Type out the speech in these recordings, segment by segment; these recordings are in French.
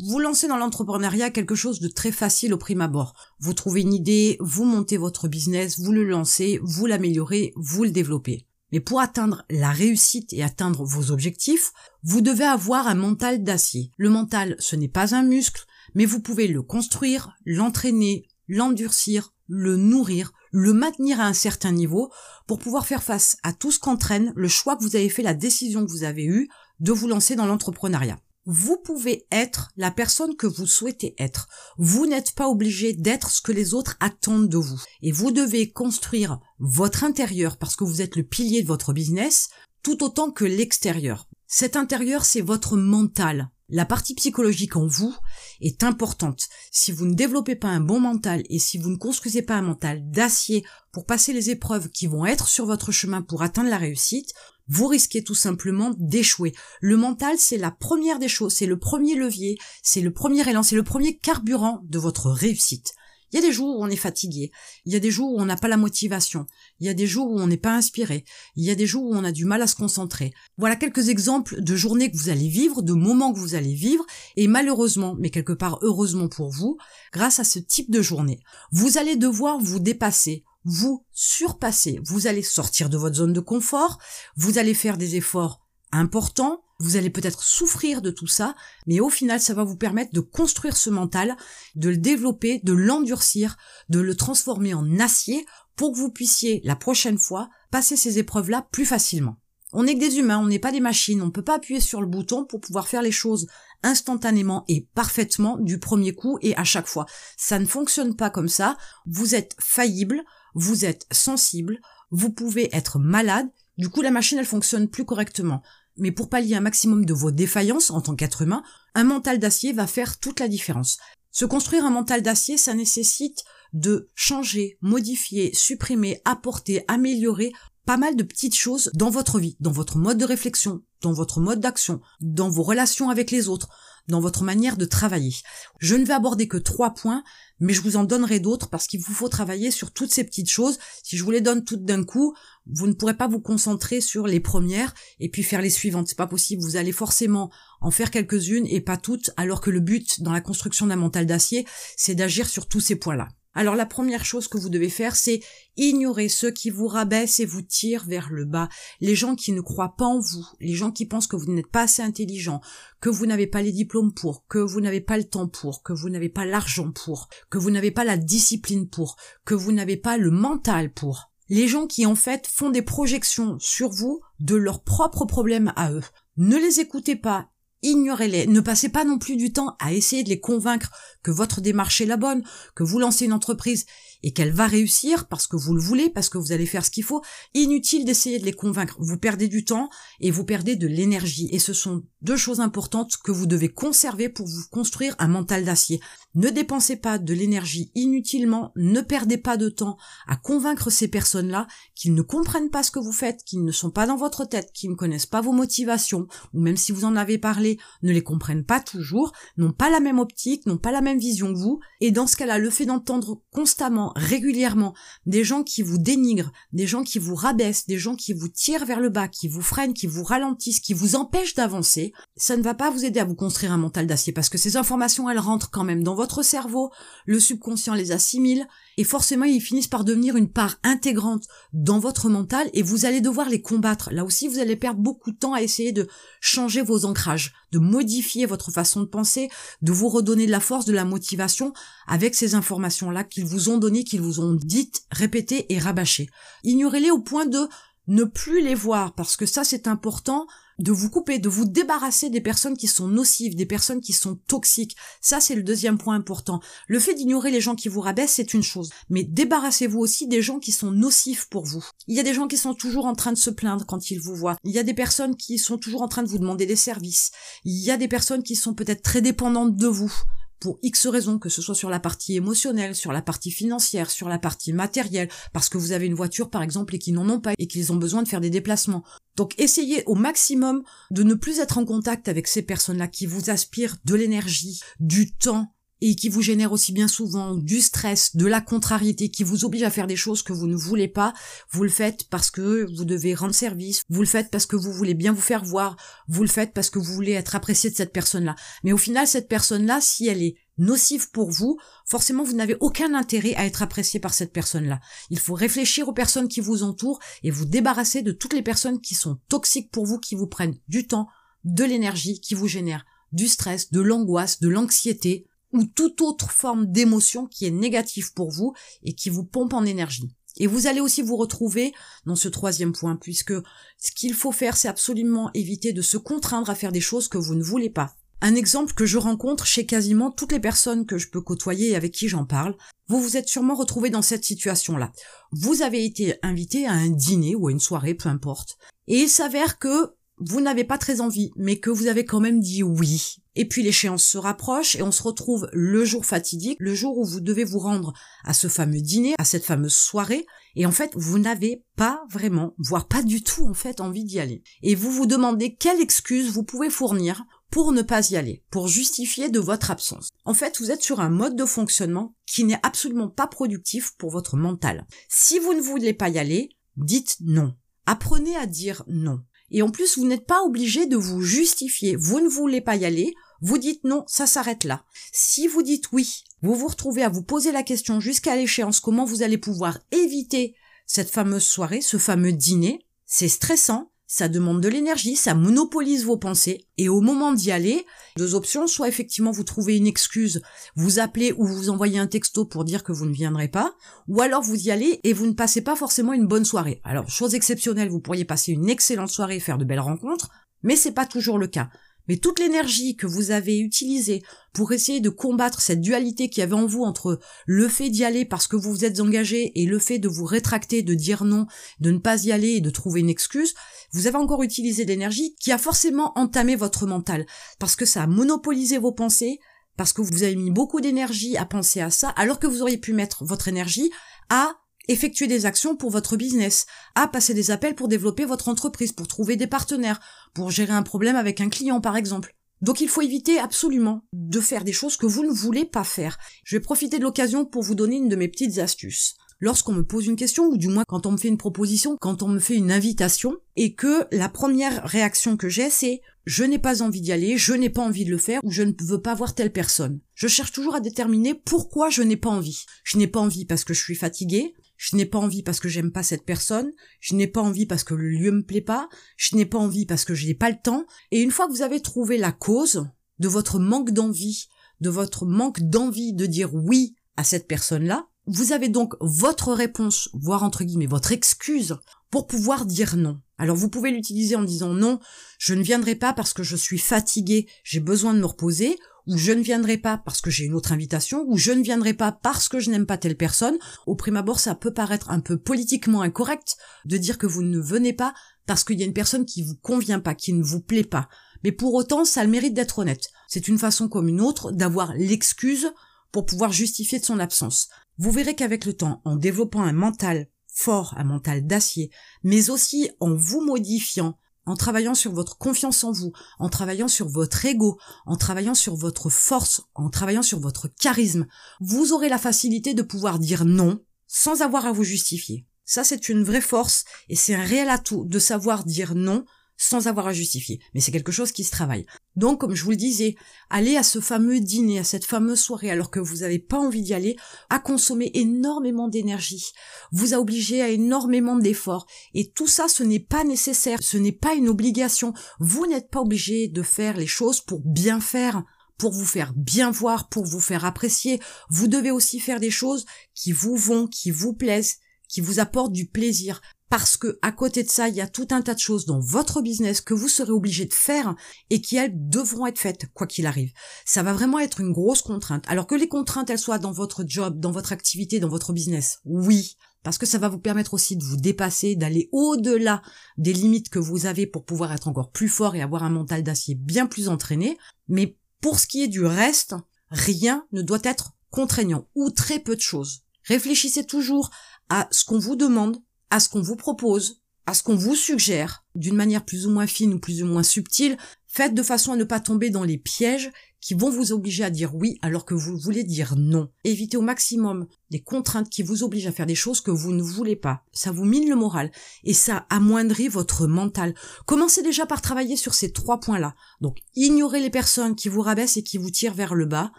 Vous lancez dans l'entrepreneuriat quelque chose de très facile au prime abord. Vous trouvez une idée, vous montez votre business, vous le lancez, vous l'améliorez, vous le développez. Mais pour atteindre la réussite et atteindre vos objectifs, vous devez avoir un mental d'acier. Le mental, ce n'est pas un muscle, mais vous pouvez le construire, l'entraîner, l'endurcir, le nourrir, le maintenir à un certain niveau pour pouvoir faire face à tout ce qu'entraîne le choix que vous avez fait, la décision que vous avez eue de vous lancer dans l'entrepreneuriat. Vous pouvez être la personne que vous souhaitez être. Vous n'êtes pas obligé d'être ce que les autres attendent de vous. Et vous devez construire votre intérieur parce que vous êtes le pilier de votre business tout autant que l'extérieur. Cet intérieur, c'est votre mental. La partie psychologique en vous est importante. Si vous ne développez pas un bon mental et si vous ne construisez pas un mental d'acier pour passer les épreuves qui vont être sur votre chemin pour atteindre la réussite, vous risquez tout simplement d'échouer. Le mental, c'est la première des choses, c'est le premier levier, c'est le premier élan, c'est le premier carburant de votre réussite. Il y a des jours où on est fatigué, il y a des jours où on n'a pas la motivation, il y a des jours où on n'est pas inspiré, il y a des jours où on a du mal à se concentrer. Voilà quelques exemples de journées que vous allez vivre, de moments que vous allez vivre, et malheureusement, mais quelque part heureusement pour vous, grâce à ce type de journée, vous allez devoir vous dépasser, vous surpasser, vous allez sortir de votre zone de confort, vous allez faire des efforts importants, vous allez peut-être souffrir de tout ça, mais au final, ça va vous permettre de construire ce mental, de le développer, de l'endurcir, de le transformer en acier pour que vous puissiez, la prochaine fois, passer ces épreuves-là plus facilement. On n'est que des humains, on n'est pas des machines, on ne peut pas appuyer sur le bouton pour pouvoir faire les choses instantanément et parfaitement du premier coup et à chaque fois. Ça ne fonctionne pas comme ça, vous êtes faillible, vous êtes sensible, vous pouvez être malade, du coup la machine elle fonctionne plus correctement mais pour pallier un maximum de vos défaillances en tant qu'être humain, un mental d'acier va faire toute la différence. Se construire un mental d'acier, ça nécessite de changer, modifier, supprimer, apporter, améliorer pas mal de petites choses dans votre vie, dans votre mode de réflexion, dans votre mode d'action, dans vos relations avec les autres, dans votre manière de travailler. Je ne vais aborder que trois points, mais je vous en donnerai d'autres parce qu'il vous faut travailler sur toutes ces petites choses. Si je vous les donne toutes d'un coup, vous ne pourrez pas vous concentrer sur les premières et puis faire les suivantes. C'est pas possible. Vous allez forcément en faire quelques-unes et pas toutes, alors que le but dans la construction d'un mental d'acier, c'est d'agir sur tous ces points-là. Alors la première chose que vous devez faire, c'est ignorer ceux qui vous rabaissent et vous tirent vers le bas, les gens qui ne croient pas en vous, les gens qui pensent que vous n'êtes pas assez intelligent, que vous n'avez pas les diplômes pour, que vous n'avez pas le temps pour, que vous n'avez pas l'argent pour, que vous n'avez pas la discipline pour, que vous n'avez pas le mental pour. Les gens qui en fait font des projections sur vous de leurs propres problèmes à eux. Ne les écoutez pas, ignorez-les. Ne passez pas non plus du temps à essayer de les convaincre que votre démarche est la bonne, que vous lancez une entreprise et qu'elle va réussir parce que vous le voulez, parce que vous allez faire ce qu'il faut. Inutile d'essayer de les convaincre. Vous perdez du temps et vous perdez de l'énergie. Et ce sont deux choses importantes que vous devez conserver pour vous construire un mental d'acier. Ne dépensez pas de l'énergie inutilement, ne perdez pas de temps à convaincre ces personnes-là qu'ils ne comprennent pas ce que vous faites, qu'ils ne sont pas dans votre tête, qu'ils ne connaissent pas vos motivations, ou même si vous en avez parlé, ne les comprennent pas toujours, n'ont pas la même optique, n'ont pas la même vision que vous, et dans ce cas-là, le fait d'entendre constamment, régulièrement, des gens qui vous dénigrent, des gens qui vous rabaissent, des gens qui vous tirent vers le bas, qui vous freinent, qui vous ralentissent, qui vous empêchent d'avancer, ça ne va pas vous aider à vous construire un mental d'acier parce que ces informations, elles rentrent quand même dans votre cerveau, le subconscient les assimile, et forcément ils finissent par devenir une part intégrante dans votre mental et vous allez devoir les combattre. Là aussi, vous allez perdre beaucoup de temps à essayer de changer vos ancrages, de modifier votre façon de penser, de vous redonner de la force, de la motivation avec ces informations-là qu'ils vous ont données, qu'ils vous ont dites, répétées et rabâchées. Ignorez-les au point de ne plus les voir parce que ça c'est important de vous couper, de vous débarrasser des personnes qui sont nocives, des personnes qui sont toxiques. Ça, c'est le deuxième point important. Le fait d'ignorer les gens qui vous rabaissent, c'est une chose. Mais débarrassez-vous aussi des gens qui sont nocifs pour vous. Il y a des gens qui sont toujours en train de se plaindre quand ils vous voient. Il y a des personnes qui sont toujours en train de vous demander des services. Il y a des personnes qui sont peut-être très dépendantes de vous pour X raisons, que ce soit sur la partie émotionnelle, sur la partie financière, sur la partie matérielle, parce que vous avez une voiture par exemple et qu'ils n'en ont pas et qu'ils ont besoin de faire des déplacements. Donc essayez au maximum de ne plus être en contact avec ces personnes-là qui vous aspirent de l'énergie, du temps et qui vous génère aussi bien souvent du stress, de la contrariété, qui vous oblige à faire des choses que vous ne voulez pas, vous le faites parce que vous devez rendre service, vous le faites parce que vous voulez bien vous faire voir, vous le faites parce que vous voulez être apprécié de cette personne-là. Mais au final, cette personne-là, si elle est nocive pour vous, forcément vous n'avez aucun intérêt à être apprécié par cette personne-là. Il faut réfléchir aux personnes qui vous entourent et vous débarrasser de toutes les personnes qui sont toxiques pour vous, qui vous prennent du temps, de l'énergie, qui vous génèrent du stress, de l'angoisse, de l'anxiété, ou toute autre forme d'émotion qui est négative pour vous et qui vous pompe en énergie. Et vous allez aussi vous retrouver dans ce troisième point, puisque ce qu'il faut faire, c'est absolument éviter de se contraindre à faire des choses que vous ne voulez pas. Un exemple que je rencontre chez quasiment toutes les personnes que je peux côtoyer et avec qui j'en parle, vous vous êtes sûrement retrouvé dans cette situation-là. Vous avez été invité à un dîner ou à une soirée, peu importe, et il s'avère que vous n'avez pas très envie, mais que vous avez quand même dit oui. Et puis l'échéance se rapproche et on se retrouve le jour fatidique, le jour où vous devez vous rendre à ce fameux dîner, à cette fameuse soirée, et en fait vous n'avez pas vraiment, voire pas du tout en fait envie d'y aller. Et vous vous demandez quelle excuse vous pouvez fournir pour ne pas y aller, pour justifier de votre absence. En fait, vous êtes sur un mode de fonctionnement qui n'est absolument pas productif pour votre mental. Si vous ne voulez pas y aller, dites non. Apprenez à dire non. Et en plus, vous n'êtes pas obligé de vous justifier. Vous ne voulez pas y aller, vous dites non, ça s'arrête là. Si vous dites oui, vous vous retrouvez à vous poser la question jusqu'à l'échéance comment vous allez pouvoir éviter cette fameuse soirée, ce fameux dîner. C'est stressant, ça demande de l'énergie, ça monopolise vos pensées, et au moment d'y aller, deux options, soit effectivement vous trouvez une excuse, vous appelez ou vous envoyez un texto pour dire que vous ne viendrez pas, ou alors vous y allez et vous ne passez pas forcément une bonne soirée. Alors, chose exceptionnelle, vous pourriez passer une excellente soirée et faire de belles rencontres, mais c'est pas toujours le cas. Mais toute l'énergie que vous avez utilisée pour essayer de combattre cette dualité qu'il y avait en vous entre le fait d'y aller parce que vous vous êtes engagé et le fait de vous rétracter, de dire non, de ne pas y aller et de trouver une excuse, vous avez encore utilisé l'énergie qui a forcément entamé votre mental. Parce que ça a monopolisé vos pensées, parce que vous avez mis beaucoup d'énergie à penser à ça, alors que vous auriez pu mettre votre énergie à effectuer des actions pour votre business, à passer des appels pour développer votre entreprise, pour trouver des partenaires, pour gérer un problème avec un client par exemple. Donc il faut éviter absolument de faire des choses que vous ne voulez pas faire. Je vais profiter de l'occasion pour vous donner une de mes petites astuces. Lorsqu'on me pose une question, ou du moins quand on me fait une proposition, quand on me fait une invitation, et que la première réaction que j'ai c'est je n'ai pas envie d'y aller, je n'ai pas envie de le faire, ou je ne veux pas voir telle personne. Je cherche toujours à déterminer pourquoi je n'ai pas envie. Je n'ai pas envie parce que je suis fatiguée, je n'ai pas envie parce que j'aime pas cette personne, je n'ai pas envie parce que le lieu me plaît pas, je n'ai pas envie parce que je n'ai pas le temps. Et une fois que vous avez trouvé la cause de votre manque d'envie, de votre manque d'envie de dire oui à cette personne-là, vous avez donc votre réponse, voire entre guillemets votre excuse pour pouvoir dire non. Alors vous pouvez l'utiliser en disant non, je ne viendrai pas parce que je suis fatigué, j'ai besoin de me reposer, ou je ne viendrai pas parce que j'ai une autre invitation, ou je ne viendrai pas parce que je n'aime pas telle personne. Au prime abord, ça peut paraître un peu politiquement incorrect de dire que vous ne venez pas parce qu'il y a une personne qui vous convient pas, qui ne vous plaît pas. Mais pour autant, ça a le mérite d'être honnête. C'est une façon comme une autre d'avoir l'excuse pour pouvoir justifier de son absence. Vous verrez qu'avec le temps, en développant un mental fort, un mental d'acier, mais aussi en vous modifiant, en travaillant sur votre confiance en vous, en travaillant sur votre ego, en travaillant sur votre force, en travaillant sur votre charisme, vous aurez la facilité de pouvoir dire non sans avoir à vous justifier. Ça, c'est une vraie force et c'est un réel atout de savoir dire non sans avoir à justifier. Mais c'est quelque chose qui se travaille. Donc, comme je vous le disais, aller à ce fameux dîner, à cette fameuse soirée, alors que vous n'avez pas envie d'y aller, a consommé énormément d'énergie, vous a obligé à énormément d'efforts. Et tout ça, ce n'est pas nécessaire, ce n'est pas une obligation. Vous n'êtes pas obligé de faire les choses pour bien faire pour vous faire bien voir, pour vous faire apprécier. Vous devez aussi faire des choses qui vous vont, qui vous plaisent, qui vous apportent du plaisir parce que à côté de ça, il y a tout un tas de choses dans votre business que vous serez obligé de faire et qui elles devront être faites quoi qu'il arrive. Ça va vraiment être une grosse contrainte. Alors que les contraintes elles soient dans votre job, dans votre activité, dans votre business. Oui, parce que ça va vous permettre aussi de vous dépasser, d'aller au-delà des limites que vous avez pour pouvoir être encore plus fort et avoir un mental d'acier bien plus entraîné. Mais pour ce qui est du reste, rien ne doit être contraignant ou très peu de choses. Réfléchissez toujours à ce qu'on vous demande, à ce qu'on vous propose, à ce qu'on vous suggère, d'une manière plus ou moins fine ou plus ou moins subtile, faites de façon à ne pas tomber dans les pièges qui vont vous obliger à dire oui alors que vous voulez dire non. Évitez au maximum des contraintes qui vous obligent à faire des choses que vous ne voulez pas. Ça vous mine le moral et ça amoindrit votre mental. Commencez déjà par travailler sur ces trois points-là. Donc, ignorez les personnes qui vous rabaissent et qui vous tirent vers le bas.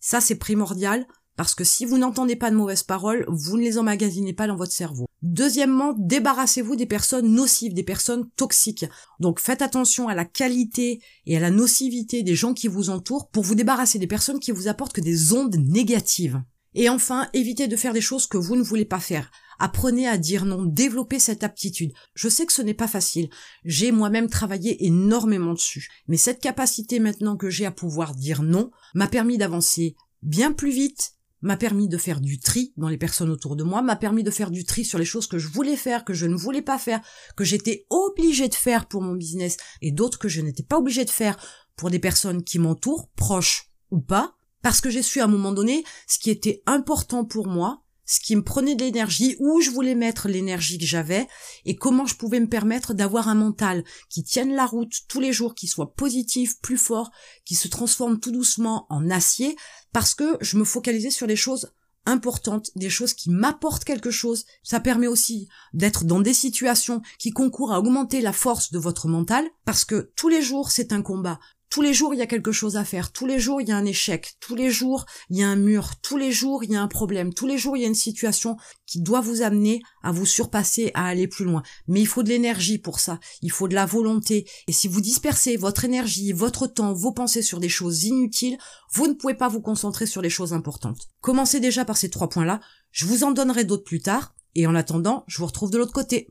Ça, c'est primordial. Parce que si vous n'entendez pas de mauvaises paroles, vous ne les emmagasinez pas dans votre cerveau. Deuxièmement, débarrassez-vous des personnes nocives, des personnes toxiques. Donc faites attention à la qualité et à la nocivité des gens qui vous entourent pour vous débarrasser des personnes qui vous apportent que des ondes négatives. Et enfin, évitez de faire des choses que vous ne voulez pas faire. Apprenez à dire non, développez cette aptitude. Je sais que ce n'est pas facile. J'ai moi-même travaillé énormément dessus. Mais cette capacité maintenant que j'ai à pouvoir dire non m'a permis d'avancer bien plus vite, m'a permis de faire du tri dans les personnes autour de moi, m'a permis de faire du tri sur les choses que je voulais faire, que je ne voulais pas faire, que j'étais obligé de faire pour mon business et d'autres que je n'étais pas obligé de faire pour des personnes qui m'entourent, proches ou pas, parce que j'ai su à un moment donné ce qui était important pour moi ce qui me prenait de l'énergie, où je voulais mettre l'énergie que j'avais, et comment je pouvais me permettre d'avoir un mental qui tienne la route tous les jours, qui soit positif, plus fort, qui se transforme tout doucement en acier, parce que je me focalisais sur les choses importantes, des choses qui m'apportent quelque chose. Ça permet aussi d'être dans des situations qui concourent à augmenter la force de votre mental, parce que tous les jours c'est un combat. Tous les jours, il y a quelque chose à faire. Tous les jours, il y a un échec. Tous les jours, il y a un mur. Tous les jours, il y a un problème. Tous les jours, il y a une situation qui doit vous amener à vous surpasser, à aller plus loin. Mais il faut de l'énergie pour ça. Il faut de la volonté. Et si vous dispersez votre énergie, votre temps, vos pensées sur des choses inutiles, vous ne pouvez pas vous concentrer sur les choses importantes. Commencez déjà par ces trois points-là. Je vous en donnerai d'autres plus tard. Et en attendant, je vous retrouve de l'autre côté.